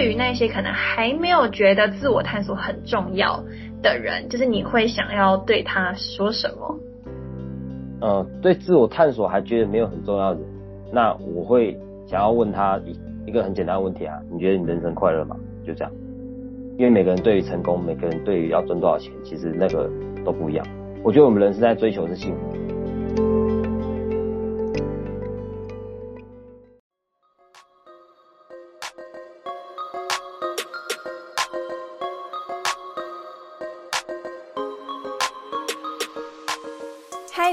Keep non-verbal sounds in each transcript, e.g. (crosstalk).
对于那些可能还没有觉得自我探索很重要的人，就是你会想要对他说什么？呃，对自我探索还觉得没有很重要的，那我会想要问他一一个很简单的问题啊，你觉得你人生快乐吗？就这样，因为每个人对于成功，每个人对于要赚多少钱，其实那个都不一样。我觉得我们人是在追求是幸福。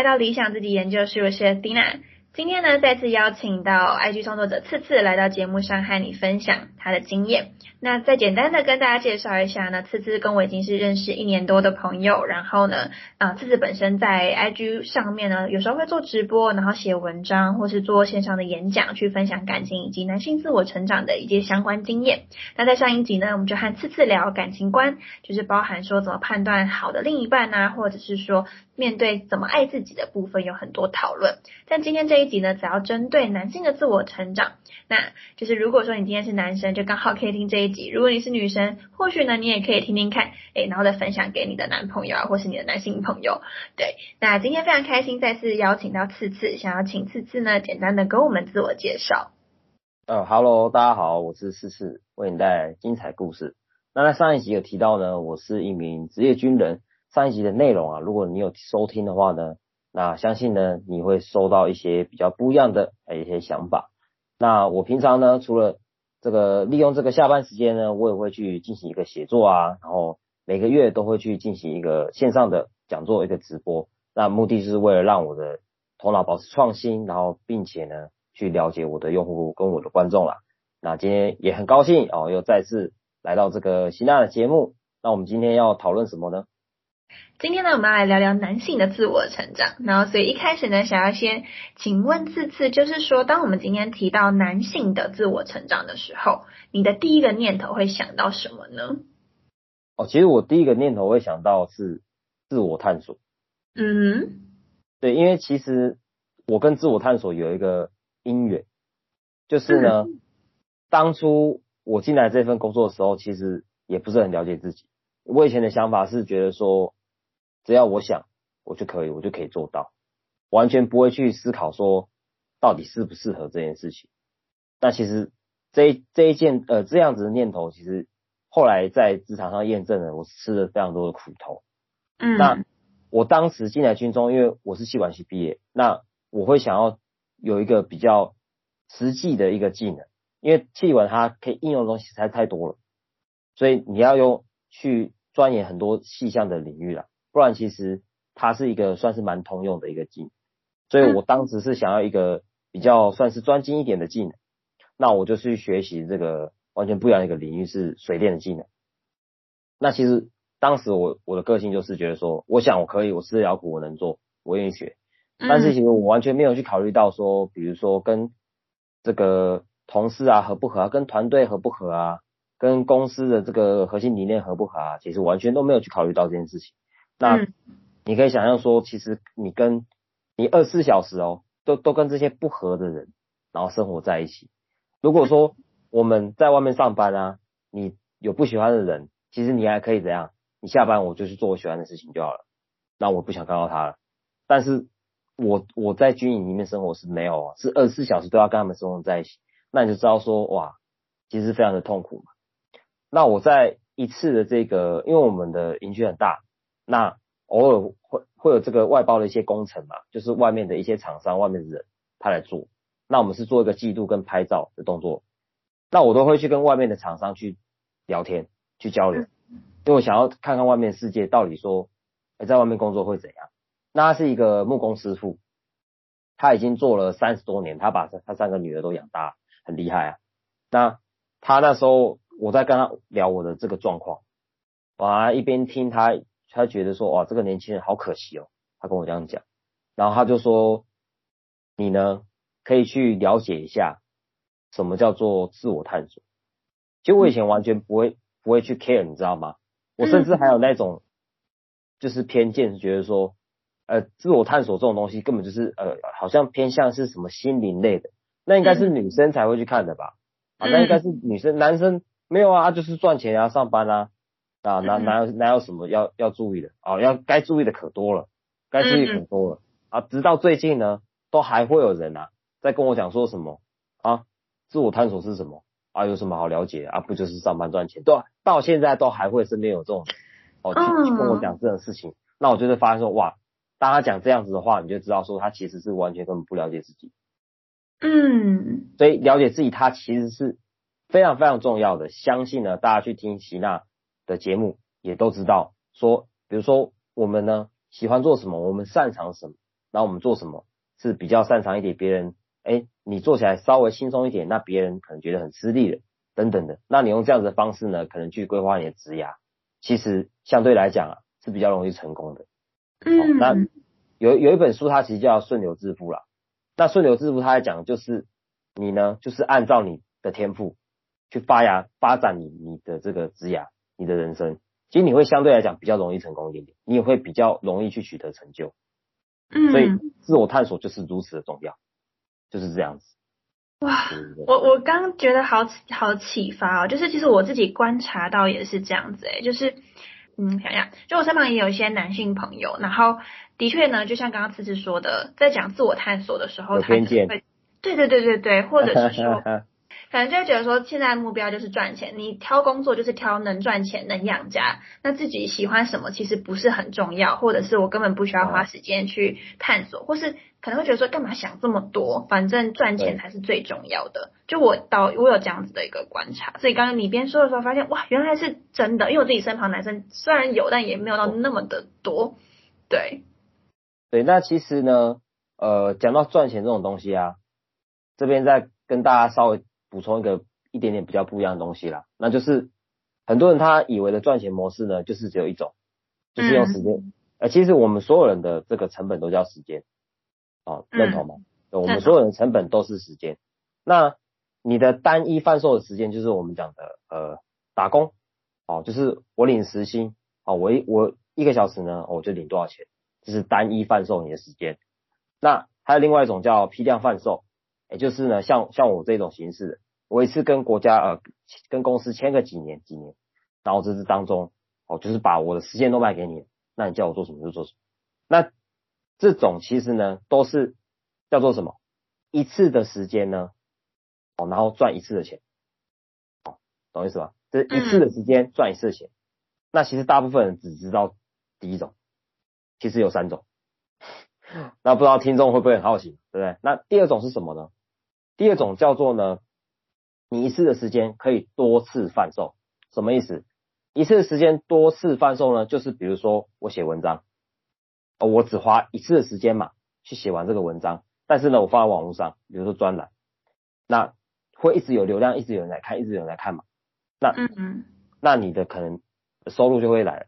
来到理想自己研究室，我是 Dina。今天呢，再次邀请到 IG 创作者次次来到节目上和你分享他的经验。那再简单的跟大家介绍一下呢，次次跟我已经是认识一年多的朋友。然后呢，啊，次次本身在 IG 上面呢，有时候会做直播，然后写文章，或是做线上的演讲，去分享感情以及男性自我成长的一些相关经验。那在上一集呢，我们就和次次聊感情观，就是包含说怎么判断好的另一半啊，或者是说面对怎么爱自己的部分有很多讨论。但今天这一集呢，只要针对男性的自我成长，那就是如果说你今天是男生，就刚好可以听这一集；如果你是女生，或许呢你也可以听听看，诶，然后再分享给你的男朋友啊，或是你的男性朋友。对，那今天非常开心再次邀请到次次，想要请次次呢简单的跟我们自我介绍。呃，Hello，大家好，我是次次，为你带来精彩故事。那在上一集有提到呢，我是一名职业军人。上一集的内容啊，如果你有收听的话呢。那相信呢，你会收到一些比较不一样的一些想法。那我平常呢，除了这个利用这个下班时间呢，我也会去进行一个写作啊，然后每个月都会去进行一个线上的讲座一个直播。那目的是为了让我的头脑保持创新，然后并且呢，去了解我的用户跟我的观众啦。那今天也很高兴哦，又再次来到这个希娜的节目。那我们今天要讨论什么呢？今天呢，我们要来聊聊男性的自我成长。然后，所以一开始呢，想要先请问次次，就是说，当我们今天提到男性的自我成长的时候，你的第一个念头会想到什么呢？哦，其实我第一个念头会想到是自我探索。嗯，对，因为其实我跟自我探索有一个因缘，就是呢，当初我进来这份工作的时候，其实也不是很了解自己。我以前的想法是觉得说，只要我想，我就可以，我就可以做到，完全不会去思考说到底适不适合这件事情。那其实这这一件呃这样子的念头，其实后来在职场上验证了，我吃了非常多的苦头。嗯。那我当时进来军中，因为我是气管系毕业，那我会想要有一个比较实际的一个技能，因为气管它可以应用的东西实在太多了，所以你要用去。钻研很多细项的领域了，不然其实它是一个算是蛮通用的一个技能，所以我当时是想要一个比较算是专精一点的技能，那我就去学习这个完全不一样的一个领域是水电的技能。那其实当时我我的个性就是觉得说，我想我可以，我吃得了苦，我能做，我愿意学。但是其实我完全没有去考虑到说，比如说跟这个同事啊合不合啊，跟团队合不合啊。跟公司的这个核心理念合不合啊？其实完全都没有去考虑到这件事情。那你可以想象说，其实你跟你二十四小时哦，都都跟这些不合的人，然后生活在一起。如果说我们在外面上班啊，你有不喜欢的人，其实你还可以怎样？你下班我就去做我喜欢的事情就好了。那我不想看到他了。但是我我在军营里面生活是没有，是二十四小时都要跟他们生活在一起。那你就知道说，哇，其实非常的痛苦嘛。那我在一次的这个，因为我们的营区很大，那偶尔会会有这个外包的一些工程嘛，就是外面的一些厂商、外面的人他来做。那我们是做一个记录跟拍照的动作。那我都会去跟外面的厂商去聊天、去交流，因为我想要看看外面世界到底说，在外面工作会怎样。那他是一个木工师傅，他已经做了三十多年，他把他三个女儿都养大，很厉害啊。那他那时候我在跟他聊我的这个状况，啊，一边听他，他觉得说哇，这个年轻人好可惜哦，他跟我这样讲，然后他就说，你呢可以去了解一下什么叫做自我探索。其实我以前完全不会不会去 care，你知道吗？我甚至还有那种就是偏见，觉得说，呃，自我探索这种东西根本就是呃，好像偏向是什么心灵类的，那应该是女生才会去看的吧？啊，那应该是女生，男生没有啊，就是赚钱啊，上班啊，啊，哪哪有哪有什么要要注意的？啊，要该注意的可多了，该注意可多了啊！直到最近呢，都还会有人啊在跟我讲说什么啊，自我探索是什么？啊，有什么好了解啊？不就是上班赚钱？对，到现在都还会身边有这种哦，去跟我讲这种事情。那我就会发现说，哇，当他讲这样子的话，你就知道说他其实是完全根本不了解自己。嗯，所以了解自己，他其实是非常非常重要的。相信呢，大家去听席娜的节目，也都知道说，比如说我们呢喜欢做什么，我们擅长什么，然后我们做什么是比较擅长一点，别人。哎，你做起来稍微轻松一点，那别人可能觉得很吃力的，等等的。那你用这样子的方式呢，可能去规划你的职涯，其实相对来讲啊是比较容易成功的。嗯，那有有一本书，它其实叫《顺流致富》啦。那《顺流致富》它在讲就是你呢，就是按照你的天赋去发芽发展你你的这个职涯，你的人生，其实你会相对来讲比较容易成功一点点，你也会比较容易去取得成就。嗯，所以自我探索就是如此的重要。就是这样子，哇！我我刚觉得好好启发哦，就是其实我自己观察到也是这样子诶，就是嗯，想想，就我身旁也有一些男性朋友，然后的确呢，就像刚刚次次说的，在讲自我探索的时候，他偏见，对对对对对，或者是说。(laughs) 可能就会觉得说，现在目标就是赚钱，你挑工作就是挑能赚钱、能养家。那自己喜欢什么其实不是很重要，或者是我根本不需要花时间去探索，或是可能会觉得说，干嘛想这么多？反正赚钱才是最重要的。就我到我有这样子的一个观察，所以刚刚你边说的时候，发现哇，原来是真的。因为我自己身旁男生虽然有，但也没有到那么的多。对，对，那其实呢，呃，讲到赚钱这种东西啊，这边再跟大家稍微。补充一个一点点比较不一样的东西啦，那就是很多人他以为的赚钱模式呢，就是只有一种，就是用时间。呃，其实我们所有人的这个成本都叫时间，哦，认同吗？我们所有人成本都是时间。那你的单一贩售的时间，就是我们讲的呃打工，哦，就是我领时薪，哦，我一我一个小时呢，我就领多少钱，这是单一贩售你的时间。那还有另外一种叫批量贩售。也就是呢，像像我这种形式的，我一次跟国家呃跟公司签个几年几年，然后这是当中哦，就是把我的时间都卖给你，那你叫我做什么就做什么。那这种其实呢，都是叫做什么一次的时间呢，哦，然后赚一次的钱，哦，懂意思吧？这一次的时间赚一次的钱。那其实大部分人只知道第一种，其实有三种。(laughs) 那不知道听众会不会很好奇，对不对？那第二种是什么呢？第二种叫做呢，你一次的时间可以多次贩售，什么意思？一次的时间多次贩售呢，就是比如说我写文章，哦，我只花一次的时间嘛，去写完这个文章，但是呢，我放在网络上，比如说专栏，那会一直有流量，一直有人来看，一直有人来看嘛，那嗯嗯，那你的可能收入就会来了，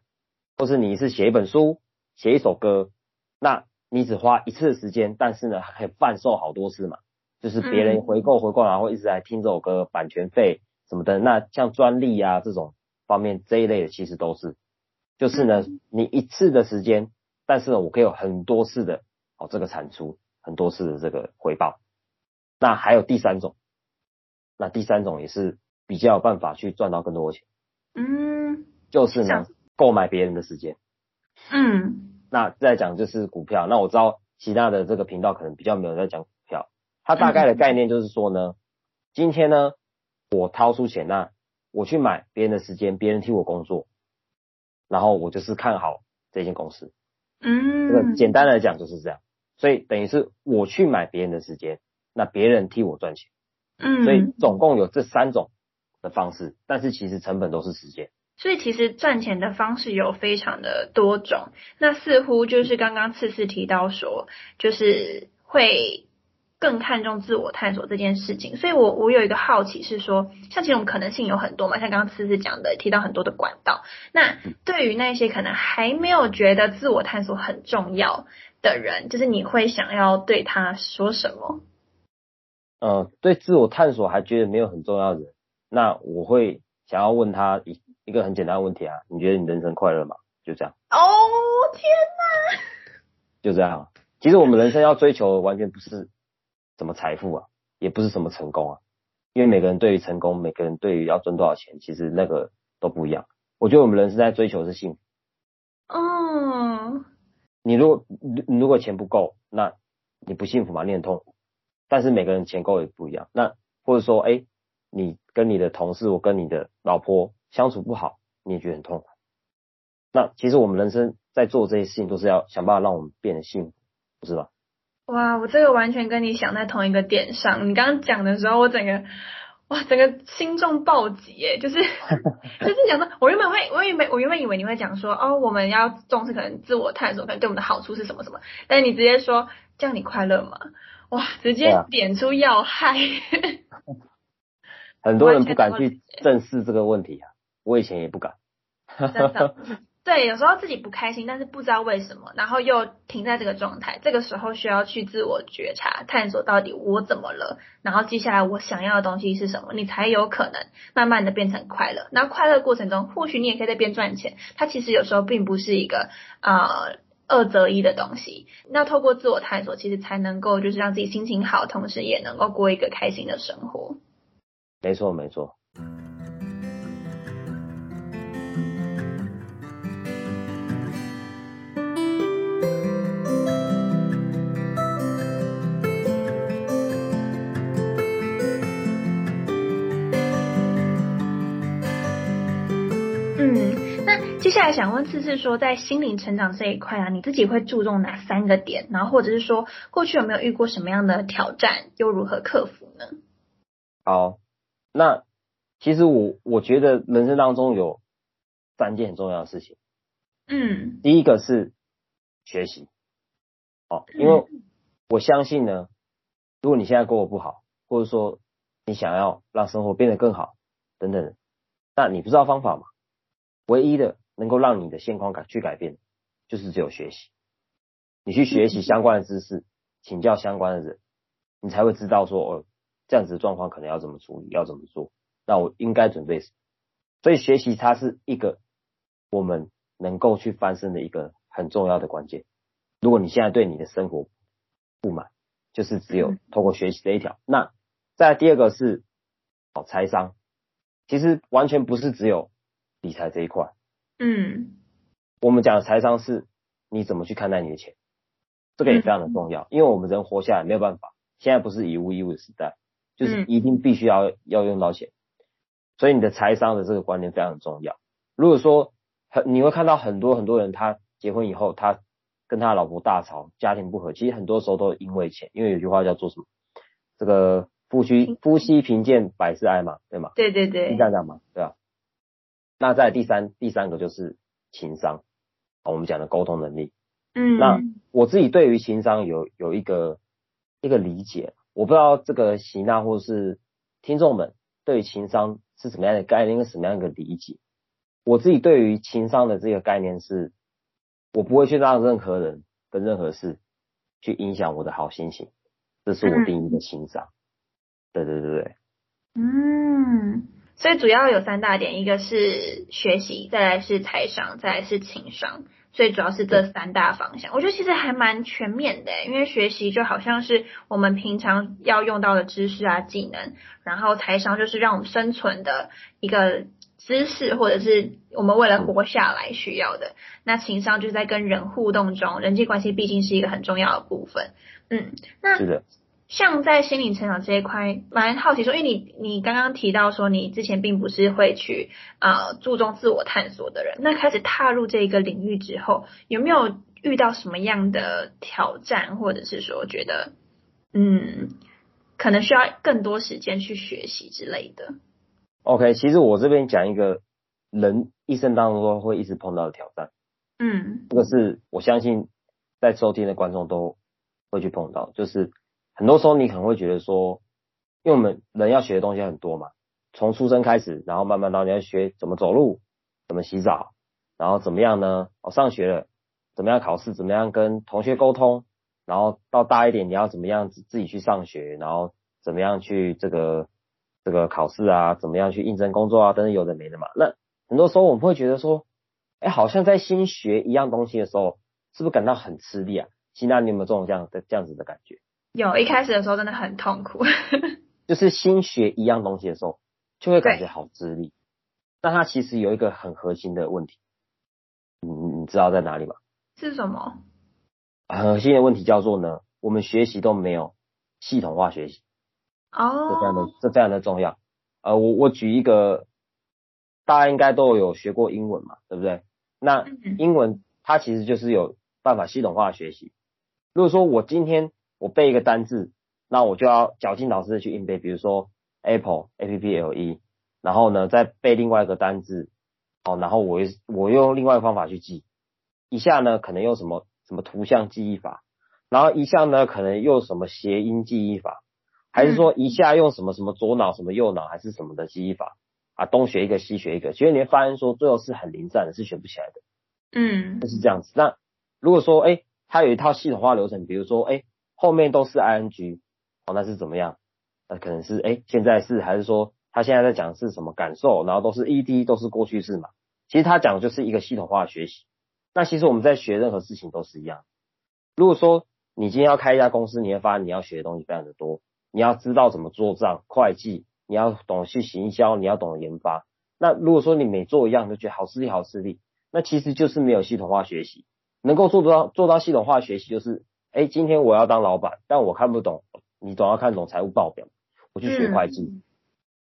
或是你是写一本书，写一首歌，那你只花一次的时间，但是呢，还可以贩售好多次嘛。就是别人回购回购，然后一直来听这首歌，版权费什么的，那像专利啊这种方面这一类的，其实都是，就是呢，你一次的时间，但是呢，我可以有很多次的哦这个产出，很多次的这个回报。那还有第三种，那第三种也是比较有办法去赚到更多的钱，嗯，就是呢，购买别人的时间，嗯，那再讲就是股票，那我知道其他的这个频道可能比较没有在讲。它大概的概念就是说呢，今天呢，我掏出钱，那我去买别人的时间，别人替我工作，然后我就是看好这间公司。嗯，这个简单来讲就是这样。所以等于是我去买别人的时间，那别人替我赚钱。嗯，所以总共有这三种的方式，但是其实成本都是时间。所以其实赚钱的方式有非常的多种。那似乎就是刚刚次次提到说，就是会。更看重自我探索这件事情。所以我我有一个好奇是说，像其实我们可能性有很多嘛，像刚刚思思讲的，提到很多的管道。那对于那些可能还没有觉得自我探索很重要的人，就是你会想要对他说什么？嗯，对自我探索还觉得没有很重要的人，那我会想要问他一一个很简单的问题啊，你觉得你人生快乐吗？就这样。哦天哪！就这样。其实我们人生要追求的完全不是什么财富啊，也不是什么成功啊，因为每个人对于成功，每个人对于要赚多少钱，其实那个都不一样。我觉得我们人是在追求是幸福。哦。你如果你如果钱不够，那你不幸福吗？你很痛苦。但是每个人钱够也不一样。那或者说，哎，你跟你的同事，我跟你的老婆相处不好，你也觉得很痛苦。那其实我们人生在做这些事情，都是要想办法让我们变得幸福。不是吧？哇，我这个完全跟你想在同一个点上。你刚刚讲的时候，我整个哇，整个心中暴击耶！就是 (laughs) 就是讲说，我原本会，我原本我原本以为你会讲说，哦，我们要重视可能自我探索，可能对我们的好处是什么什么。但是你直接说，这样你快乐吗？哇，直接点出要害。(laughs) 很多人不敢去正视这个问题啊，我以前也不敢。对，有时候自己不开心，但是不知道为什么，然后又停在这个状态，这个时候需要去自我觉察，探索到底我怎么了，然后接下来我想要的东西是什么，你才有可能慢慢的变成快乐。那快乐过程中，或许你也可以在边赚钱，它其实有时候并不是一个呃二择一的东西。那透过自我探索，其实才能够就是让自己心情好，同时也能够过一个开心的生活。没错，没错。接下来想问次次说，在心灵成长这一块啊，你自己会注重哪三个点？然后或者是说，过去有没有遇过什么样的挑战，又如何克服呢？好，那其实我我觉得人生当中有三件很重要的事情。嗯。第一个是学习。哦，因为我相信呢，如果你现在过得不好，或者说你想要让生活变得更好等等，那你不知道方法嘛？唯一的。能够让你的现况改去改变，就是只有学习。你去学习相关的知识，请教相关的人，你才会知道说哦，这样子的状况可能要怎么处理，要怎么做。那我应该准备什么？所以学习它是一个我们能够去翻身的一个很重要的关键。如果你现在对你的生活不满，就是只有通过学习这一条。那再第二个是哦财商，其实完全不是只有理财这一块。嗯，我们讲财商是你怎么去看待你的钱，这个也非常的重要，因为我们人活下来没有办法，现在不是以物易物的时代，就是一定必须要要用到钱，所以你的财商的这个观念非常重要。如果说很你会看到很多很多人，他结婚以后，他跟他老婆大吵，家庭不和，其实很多时候都因为钱，因为有句话叫做什么，这个夫妻夫妻贫贱百事哀嘛，对吗？对对对，是这样讲吗？对啊。那在第三第三个就是情商，我们讲的沟通能力。嗯，那我自己对于情商有有一个一个理解，我不知道这个席娜或是听众们对于情商是什么样的概念，跟什么样的理解。我自己对于情商的这个概念是，我不会去让任何人跟任何事去影响我的好心情，这是我定义的情商。对对对对。嗯。所以主要有三大点，一个是学习，再来是财商，再来是情商。所以主要是这三大方向，我觉得其实还蛮全面的。因为学习就好像是我们平常要用到的知识啊、技能，然后财商就是让我们生存的一个知识，或者是我们为了活下来需要的。那情商就是在跟人互动中，人际关系毕竟是一个很重要的部分。嗯，那。像在心灵成长这一块，蛮好奇说，因为你你刚刚提到说，你之前并不是会去啊注重自我探索的人，那开始踏入这个领域之后，有没有遇到什么样的挑战，或者是说觉得嗯，可能需要更多时间去学习之类的？OK，其实我这边讲一个人一生当中都会一直碰到的挑战，嗯，这个是我相信在收听的观众都会去碰到，就是。很多时候你可能会觉得说，因为我们人要学的东西很多嘛，从出生开始，然后慢慢到你要学怎么走路，怎么洗澡，然后怎么样呢？哦，上学了，怎么样考试，怎么样跟同学沟通，然后到大一点你要怎么样自己去上学，然后怎么样去这个这个考试啊，怎么样去应征工作啊，等等有的没的嘛。那很多时候我们会觉得说，哎，好像在新学一样东西的时候，是不是感到很吃力啊？希娜，你有没有这种这样的这样子的感觉？有一开始的时候真的很痛苦，(laughs) 就是新学一样东西的时候，就会感觉好吃力。但它其实有一个很核心的问题，你你知道在哪里吗？是什么？很核心的问题叫做呢，我们学习都没有系统化学习。哦。这非常的这非常的重要。呃，我我举一个，大家应该都有学过英文嘛，对不对？那英文它其实就是有办法系统化学习。如果说我今天我背一个单字，那我就要绞尽脑汁的去硬背，比如说 apple a p p l e，然后呢再背另外一个单字，哦，然后我又我用另外一个方法去记，一下呢可能用什么什么图像记忆法，然后一下呢可能用什么谐音记忆法，还是说一下用什么什么左脑什么右脑还是什么的记忆法啊，东学一个西学一个，其实你会发现说最后是很零散的，是学不起来的，嗯，就是这样子。那如果说哎，它有一套系统化流程，比如说哎。后面都是 ing，哦，那是怎么样？那可能是哎，现在是还是说他现在在讲是什么感受？然后都是 ed，都是过去式嘛。其实他讲的就是一个系统化的学习。那其实我们在学任何事情都是一样。如果说你今天要开一家公司，你会发现你要学的东西非常的多。你要知道怎么做账、会计，你要懂去行销，你要懂研发。那如果说你每做一样都觉得好吃力、好吃力，那其实就是没有系统化学习。能够做到做到系统化学习，就是。哎，今天我要当老板，但我看不懂，你总要看懂财务报表，我去学会计，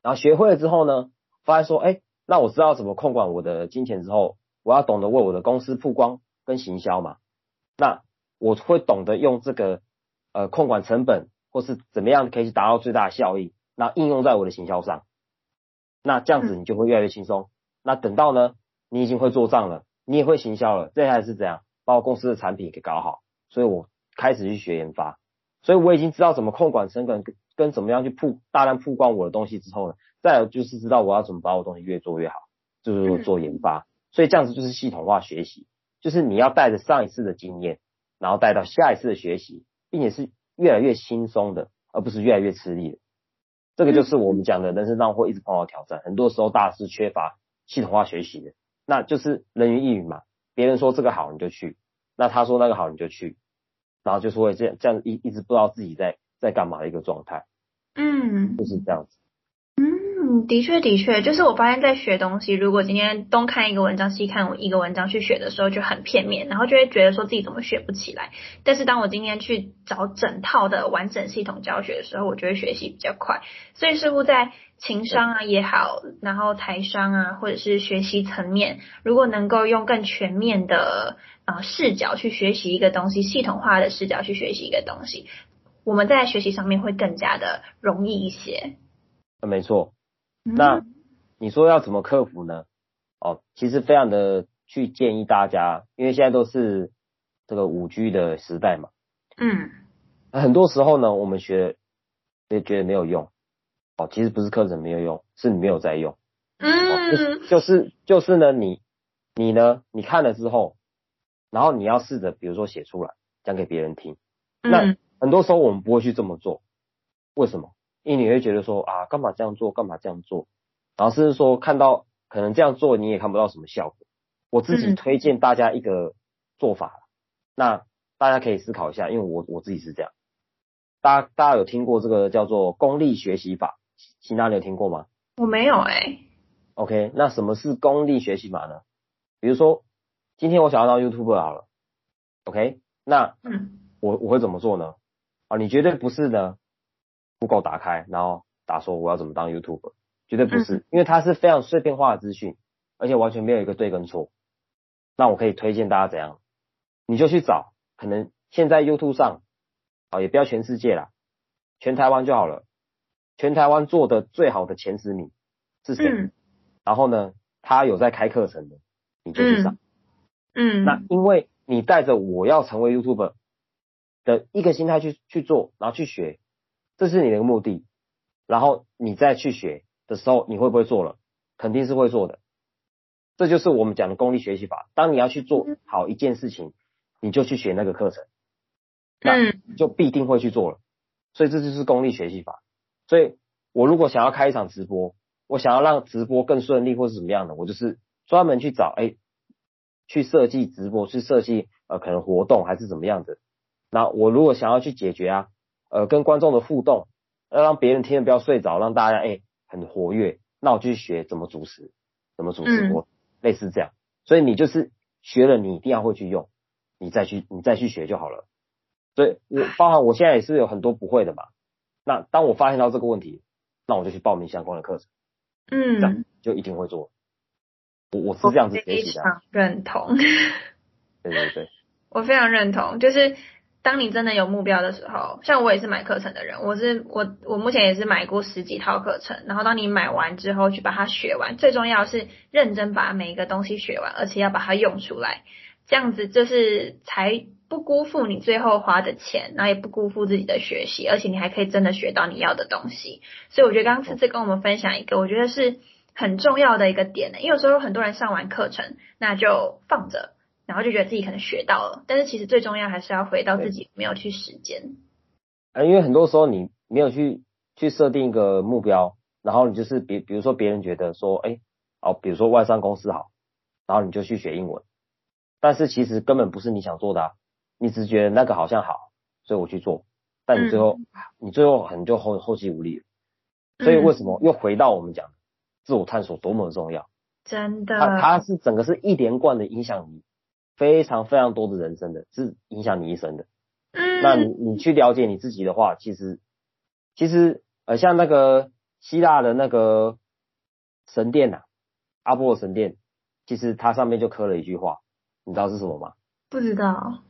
然后学会了之后呢，发现说，哎，那我知道怎么控管我的金钱之后，我要懂得为我的公司曝光跟行销嘛，那我会懂得用这个呃控管成本，或是怎么样可以达到最大的效益，那应用在我的行销上，那这样子你就会越来越轻松。那等到呢，你已经会做账了，你也会行销了，这还是怎样，把我公司的产品给搞好，所以我。开始去学研发，所以我已经知道怎么控管成本跟跟怎么样去曝大量曝光我的东西之后呢，再有就是知道我要怎么把我东西越做越好，就是做研发。所以这样子就是系统化学习，就是你要带着上一次的经验，然后带到下一次的学习，并且是越来越轻松的，而不是越来越吃力的。这个就是我们讲的人生上会一直碰到挑战，很多时候大是缺乏系统化学习的，那就是人云亦云嘛。别人说这个好你就去，那他说那个好你就去。然后就是会这样这样一一直不知道自己在在干嘛的一个状态，嗯，就是这样子。嗯，的确的确，就是我发现，在学东西，如果今天东看一个文章，西看一个文章去学的时候，就很片面，然后就会觉得说自己怎么学不起来。但是当我今天去找整套的完整系统教学的时候，我就会学习比较快。所以似乎在情商啊也好，然后财商啊，或者是学习层面，如果能够用更全面的啊视角去学习一个东西，系统化的视角去学习一个东西，我们在学习上面会更加的容易一些。没错。那你说要怎么克服呢？哦，其实非常的去建议大家，因为现在都是这个五 G 的时代嘛。嗯。很多时候呢，我们学也觉得没有用。哦，其实不是课程没有用，是你没有在用。嗯。就是就是呢，你你呢，你看了之后，然后你要试着，比如说写出来，讲给别人听。那很多时候我们不会去这么做，为什么？因为你会觉得说啊，干嘛这样做，干嘛这样做，然后甚至说看到可能这样做你也看不到什么效果。我自己推荐大家一个做法，那大家可以思考一下，因为我我自己是这样。大家大家有听过这个叫做功利学习法？其他你有听过吗？我没有哎。OK，那什么是功利学习法呢？比如说今天我想要当 YouTuber 好了，OK，那我我会怎么做呢？啊，你绝对不是呢。Google 打开，然后打说我要怎么当 YouTuber，绝对不是，因为它是非常碎片化的资讯，而且完全没有一个对跟错。那我可以推荐大家怎样？你就去找，可能现在 YouTube 上，啊也不要全世界啦，全台湾就好了。全台湾做的最好的前十名是谁？然后呢，他有在开课程的，你就去上。嗯。那因为你带着我要成为 YouTuber，的一个心态去去做，然后去学，这是你的目的。然后你再去学的时候，你会不会做了？肯定是会做的。这就是我们讲的功利学习法。当你要去做好一件事情，你就去学那个课程，那就必定会去做了。所以这就是功利学习法。所以我如果想要开一场直播，我想要让直播更顺利或是怎么样的，我就是专门去找哎，去设计直播，去设计呃可能活动还是怎么样的。那我如果想要去解决啊，呃跟观众的互动，要让别人听了不要睡着，让大家哎很活跃，那我就去学怎么主持，怎么主持播，类似这样。所以你就是学了，你一定要会去用，你再去你再去学就好了。所以我包含我现在也是有很多不会的嘛。那当我发现到这个问题，那我就去报名相关的课程。嗯，这样就一定会做。我我是这样子学习的。认同。(laughs) 对对对。我非常认同，就是当你真的有目标的时候，像我也是买课程的人，我是我我目前也是买过十几套课程，然后当你买完之后去把它学完，最重要是认真把每一个东西学完，而且要把它用出来，这样子就是才。不辜负你最后花的钱，然后也不辜负自己的学习，而且你还可以真的学到你要的东西。所以我觉得刚刚次次跟我们分享一个，我觉得是很重要的一个点呢。因为有时候很多人上完课程，那就放着，然后就觉得自己可能学到了，但是其实最重要还是要回到自己没有去实践。啊，因为很多时候你没有去去设定一个目标，然后你就是比比如说别人觉得说，哎，哦，比如说外商公司好，然后你就去学英文，但是其实根本不是你想做的啊。你只觉得那个好像好，所以我去做，但你最后你最后可能就后后继无力了。所以为什么又回到我们讲自我探索多么重要？真的，它它是整个是一连贯的影响你非常非常多的人生的，是影响你一生的。嗯，那你你去了解你自己的话，其实其实呃像那个希腊的那个神殿呐，阿波罗神殿，其实它上面就刻了一句话，你知道是什么吗？不知道。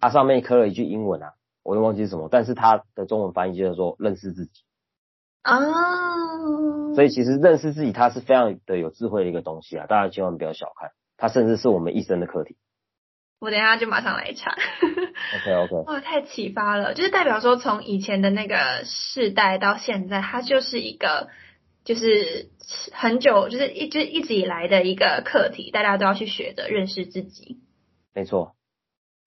它上面刻了一句英文啊，我又忘记是什么，但是它的中文翻译就是说认识自己哦。所以其实认识自己，它是非常的有智慧的一个东西啊，大家千万不要小看它，甚至是我们一生的课题。我等下就马上来查。(laughs) OK OK。哇，(laughs) 太启发了，就是代表说从以前的那个世代到现在，它就是一个就是很久，就是一直一直以来的一个课题，大家都要去学着认识自己。没错。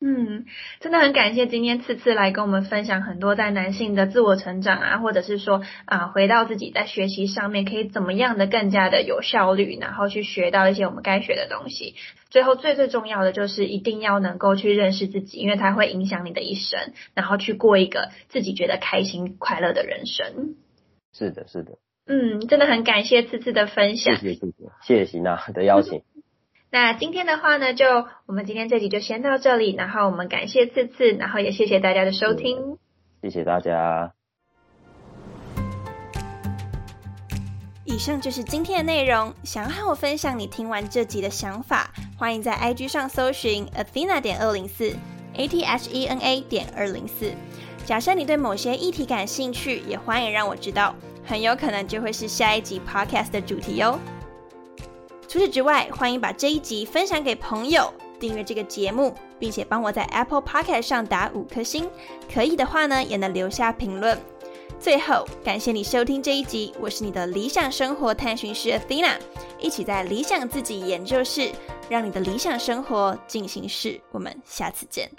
嗯，真的很感谢今天次次来跟我们分享很多在男性的自我成长啊，或者是说啊，回到自己在学习上面可以怎么样的更加的有效率，然后去学到一些我们该学的东西。最后最最重要的就是一定要能够去认识自己，因为它会影响你的一生，然后去过一个自己觉得开心快乐的人生。是的，是的。嗯，真的很感谢次次的分享，谢谢谢谢谢谢喜娜的邀请。那今天的话呢，就我们今天这集就先到这里，然后我们感谢次次，然后也谢谢大家的收听，谢谢大家。以上就是今天的内容，想要和我分享你听完这集的想法，欢迎在 IG 上搜寻 Athena 点二零四 A T H E N A 点二零四。假设你对某些议题感兴趣，也欢迎让我知道，很有可能就会是下一集 Podcast 的主题哦。除此之外，欢迎把这一集分享给朋友，订阅这个节目，并且帮我在 Apple Podcast 上打五颗星。可以的话呢，也能留下评论。最后，感谢你收听这一集，我是你的理想生活探寻师 Athena，一起在理想自己研究室，让你的理想生活进行式。我们下次见。